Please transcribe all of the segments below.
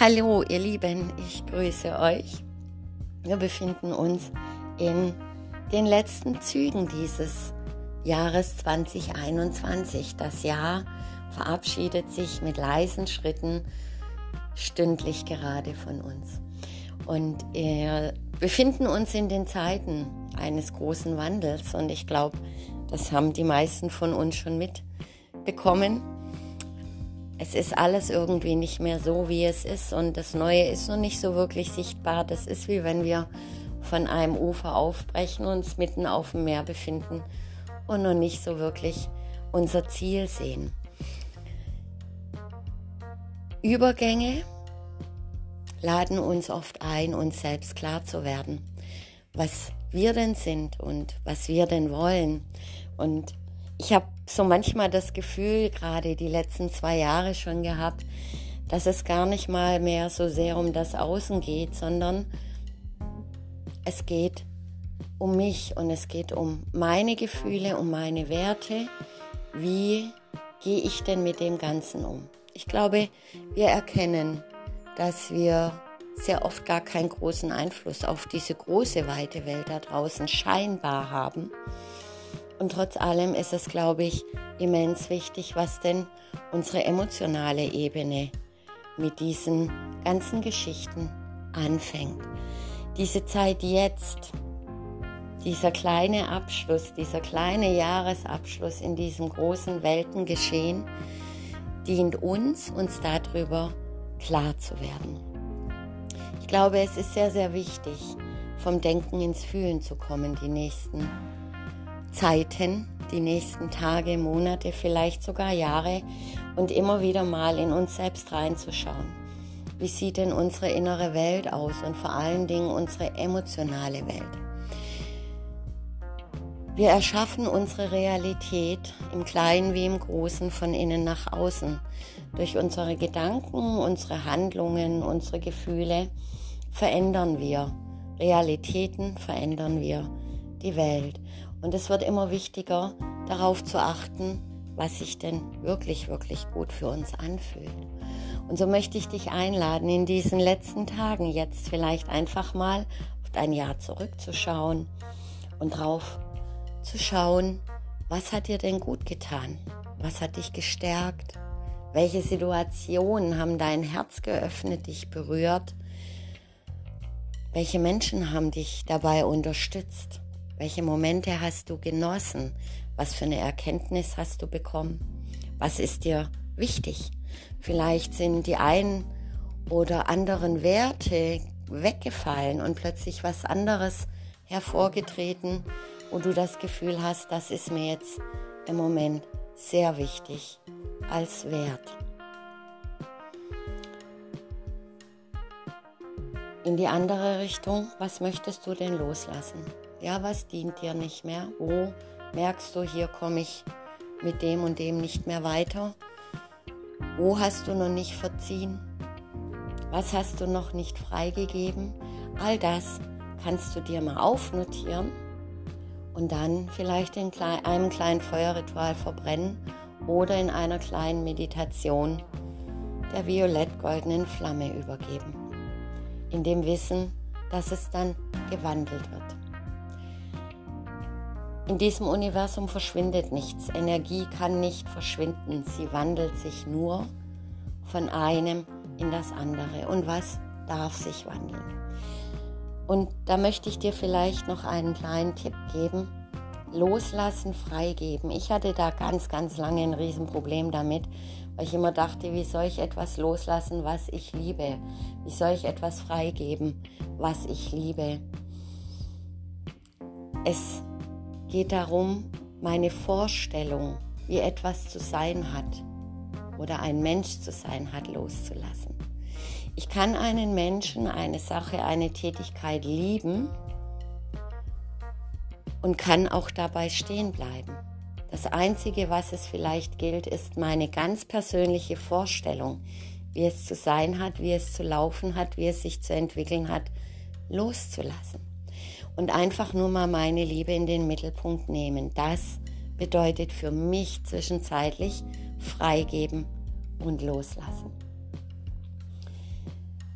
Hallo ihr Lieben, ich grüße euch. Wir befinden uns in den letzten Zügen dieses Jahres 2021. Das Jahr verabschiedet sich mit leisen Schritten stündlich gerade von uns. Und wir befinden uns in den Zeiten eines großen Wandels und ich glaube, das haben die meisten von uns schon mitbekommen es ist alles irgendwie nicht mehr so, wie es ist und das Neue ist noch nicht so wirklich sichtbar. Das ist wie wenn wir von einem Ufer aufbrechen, uns mitten auf dem Meer befinden und noch nicht so wirklich unser Ziel sehen. Übergänge laden uns oft ein, uns selbst klar zu werden, was wir denn sind und was wir denn wollen. Und ich habe so manchmal das Gefühl, gerade die letzten zwei Jahre schon gehabt, dass es gar nicht mal mehr so sehr um das Außen geht, sondern es geht um mich und es geht um meine Gefühle, um meine Werte. Wie gehe ich denn mit dem Ganzen um? Ich glaube, wir erkennen, dass wir sehr oft gar keinen großen Einfluss auf diese große, weite Welt da draußen scheinbar haben und trotz allem ist es, glaube ich, immens wichtig, was denn unsere emotionale Ebene mit diesen ganzen Geschichten anfängt. Diese Zeit jetzt, dieser kleine Abschluss, dieser kleine Jahresabschluss in diesem großen Weltengeschehen, dient uns, uns darüber klar zu werden. Ich glaube, es ist sehr, sehr wichtig, vom Denken ins Fühlen zu kommen, die nächsten Zeiten, die nächsten Tage, Monate, vielleicht sogar Jahre und immer wieder mal in uns selbst reinzuschauen. Wie sieht denn unsere innere Welt aus und vor allen Dingen unsere emotionale Welt? Wir erschaffen unsere Realität im Kleinen wie im Großen von innen nach außen. Durch unsere Gedanken, unsere Handlungen, unsere Gefühle verändern wir Realitäten, verändern wir die Welt. Und es wird immer wichtiger, darauf zu achten, was sich denn wirklich, wirklich gut für uns anfühlt. Und so möchte ich dich einladen, in diesen letzten Tagen jetzt vielleicht einfach mal auf dein Jahr zurückzuschauen und drauf zu schauen, was hat dir denn gut getan? Was hat dich gestärkt? Welche Situationen haben dein Herz geöffnet, dich berührt? Welche Menschen haben dich dabei unterstützt? Welche Momente hast du genossen? Was für eine Erkenntnis hast du bekommen? Was ist dir wichtig? Vielleicht sind die einen oder anderen Werte weggefallen und plötzlich was anderes hervorgetreten, wo du das Gefühl hast, das ist mir jetzt im Moment sehr wichtig als Wert. In die andere Richtung, was möchtest du denn loslassen? Ja, was dient dir nicht mehr? Wo merkst du, hier komme ich mit dem und dem nicht mehr weiter? Wo hast du noch nicht verziehen? Was hast du noch nicht freigegeben? All das kannst du dir mal aufnotieren und dann vielleicht in einem kleinen Feuerritual verbrennen oder in einer kleinen Meditation der violett-goldenen Flamme übergeben. In dem Wissen, dass es dann gewandelt wird. In diesem Universum verschwindet nichts. Energie kann nicht verschwinden. Sie wandelt sich nur von einem in das andere. Und was darf sich wandeln? Und da möchte ich dir vielleicht noch einen kleinen Tipp geben. Loslassen, freigeben. Ich hatte da ganz, ganz lange ein Riesenproblem damit, weil ich immer dachte, wie soll ich etwas loslassen, was ich liebe? Wie soll ich etwas freigeben, was ich liebe? Es geht darum, meine Vorstellung, wie etwas zu sein hat oder ein Mensch zu sein hat, loszulassen. Ich kann einen Menschen, eine Sache, eine Tätigkeit lieben und kann auch dabei stehen bleiben. Das Einzige, was es vielleicht gilt, ist meine ganz persönliche Vorstellung, wie es zu sein hat, wie es zu laufen hat, wie es sich zu entwickeln hat, loszulassen und einfach nur mal meine Liebe in den Mittelpunkt nehmen. Das bedeutet für mich zwischenzeitlich freigeben und loslassen.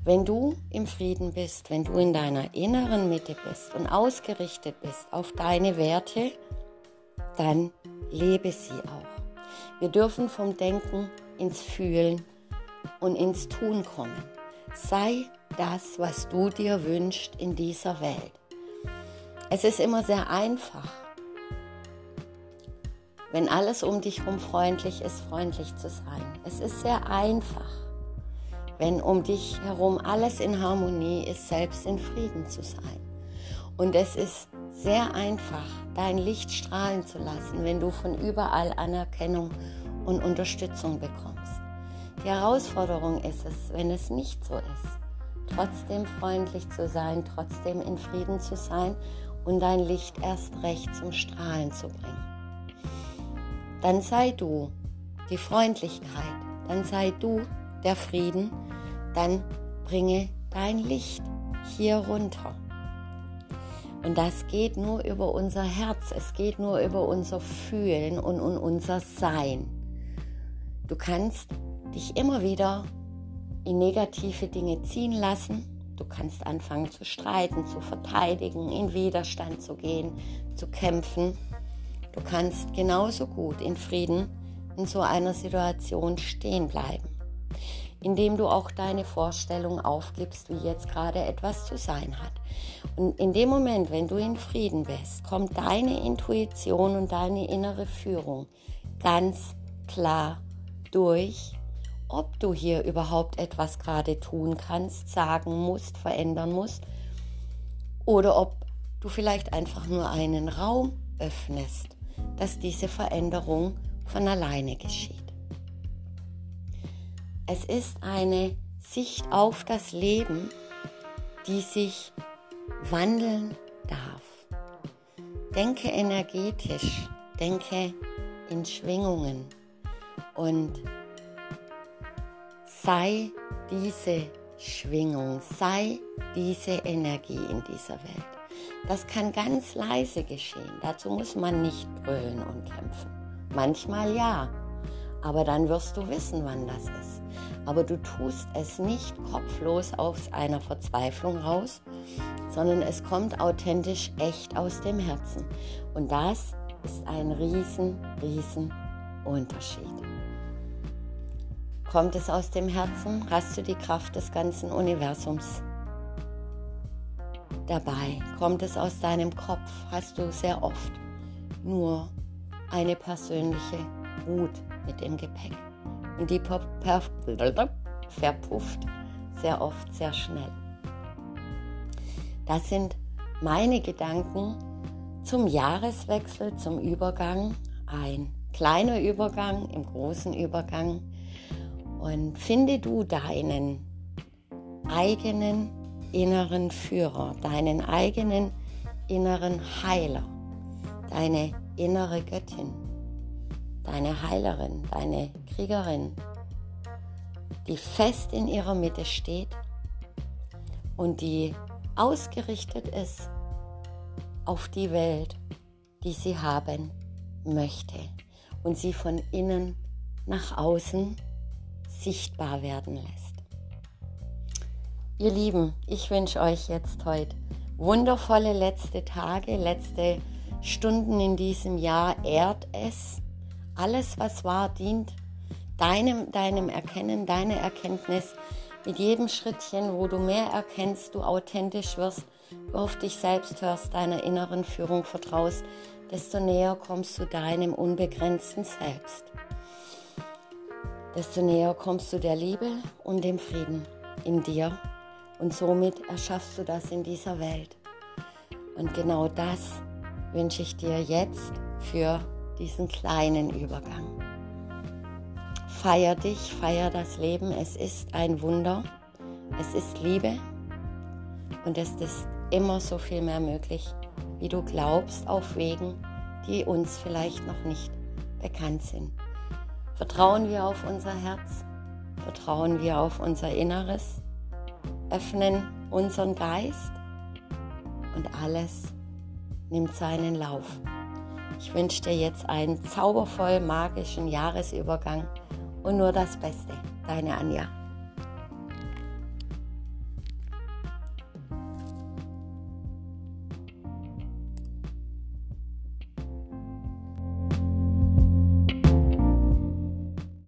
Wenn du im Frieden bist, wenn du in deiner inneren Mitte bist und ausgerichtet bist auf deine Werte, dann lebe sie auch. Wir dürfen vom Denken ins Fühlen und ins Tun kommen. Sei das, was du dir wünschst in dieser Welt. Es ist immer sehr einfach, wenn alles um dich herum freundlich ist, freundlich zu sein. Es ist sehr einfach, wenn um dich herum alles in Harmonie ist, selbst in Frieden zu sein. Und es ist sehr einfach, dein Licht strahlen zu lassen, wenn du von überall Anerkennung und Unterstützung bekommst. Die Herausforderung ist es, wenn es nicht so ist, trotzdem freundlich zu sein, trotzdem in Frieden zu sein und dein Licht erst recht zum Strahlen zu bringen. Dann sei du die Freundlichkeit, dann sei du der Frieden, dann bringe dein Licht hier runter. Und das geht nur über unser Herz, es geht nur über unser Fühlen und, und unser Sein. Du kannst dich immer wieder in negative Dinge ziehen lassen. Du kannst anfangen zu streiten, zu verteidigen, in Widerstand zu gehen, zu kämpfen. Du kannst genauso gut in Frieden in so einer Situation stehen bleiben, indem du auch deine Vorstellung aufgibst, wie jetzt gerade etwas zu sein hat. Und in dem Moment, wenn du in Frieden bist, kommt deine Intuition und deine innere Führung ganz klar durch ob du hier überhaupt etwas gerade tun kannst, sagen musst, verändern musst oder ob du vielleicht einfach nur einen Raum öffnest, dass diese Veränderung von alleine geschieht. Es ist eine Sicht auf das Leben, die sich wandeln darf. Denke energetisch, denke in Schwingungen und sei diese Schwingung, sei diese Energie in dieser Welt. Das kann ganz leise geschehen. Dazu muss man nicht brüllen und kämpfen. Manchmal ja, aber dann wirst du wissen, wann das ist. Aber du tust es nicht kopflos aus einer Verzweiflung raus, sondern es kommt authentisch echt aus dem Herzen. Und das ist ein riesen, riesen Unterschied. Kommt es aus dem Herzen, hast du die Kraft des ganzen Universums dabei. Kommt es aus deinem Kopf, hast du sehr oft nur eine persönliche Wut mit dem Gepäck. Und die verpufft sehr oft sehr schnell. Das sind meine Gedanken zum Jahreswechsel, zum Übergang. Ein kleiner Übergang im großen Übergang und finde du deinen eigenen inneren Führer, deinen eigenen inneren Heiler, deine innere Göttin, deine Heilerin, deine Kriegerin, die fest in ihrer Mitte steht und die ausgerichtet ist auf die Welt, die sie haben möchte und sie von innen nach außen sichtbar werden lässt. Ihr Lieben, ich wünsche euch jetzt heute wundervolle letzte Tage, letzte Stunden in diesem Jahr. Ehrt es. Alles, was war, dient deinem, deinem Erkennen, deiner Erkenntnis. Mit jedem Schrittchen, wo du mehr erkennst, du authentisch wirst, du auf dich selbst hörst, deiner inneren Führung vertraust, desto näher kommst du deinem unbegrenzten Selbst desto näher kommst du der Liebe und dem Frieden in dir und somit erschaffst du das in dieser Welt. Und genau das wünsche ich dir jetzt für diesen kleinen Übergang. Feier dich, feier das Leben. Es ist ein Wunder. Es ist Liebe. Und es ist immer so viel mehr möglich, wie du glaubst, auf Wegen, die uns vielleicht noch nicht bekannt sind. Vertrauen wir auf unser Herz, vertrauen wir auf unser Inneres, öffnen unseren Geist und alles nimmt seinen Lauf. Ich wünsche dir jetzt einen zaubervoll magischen Jahresübergang und nur das Beste. Deine Anja.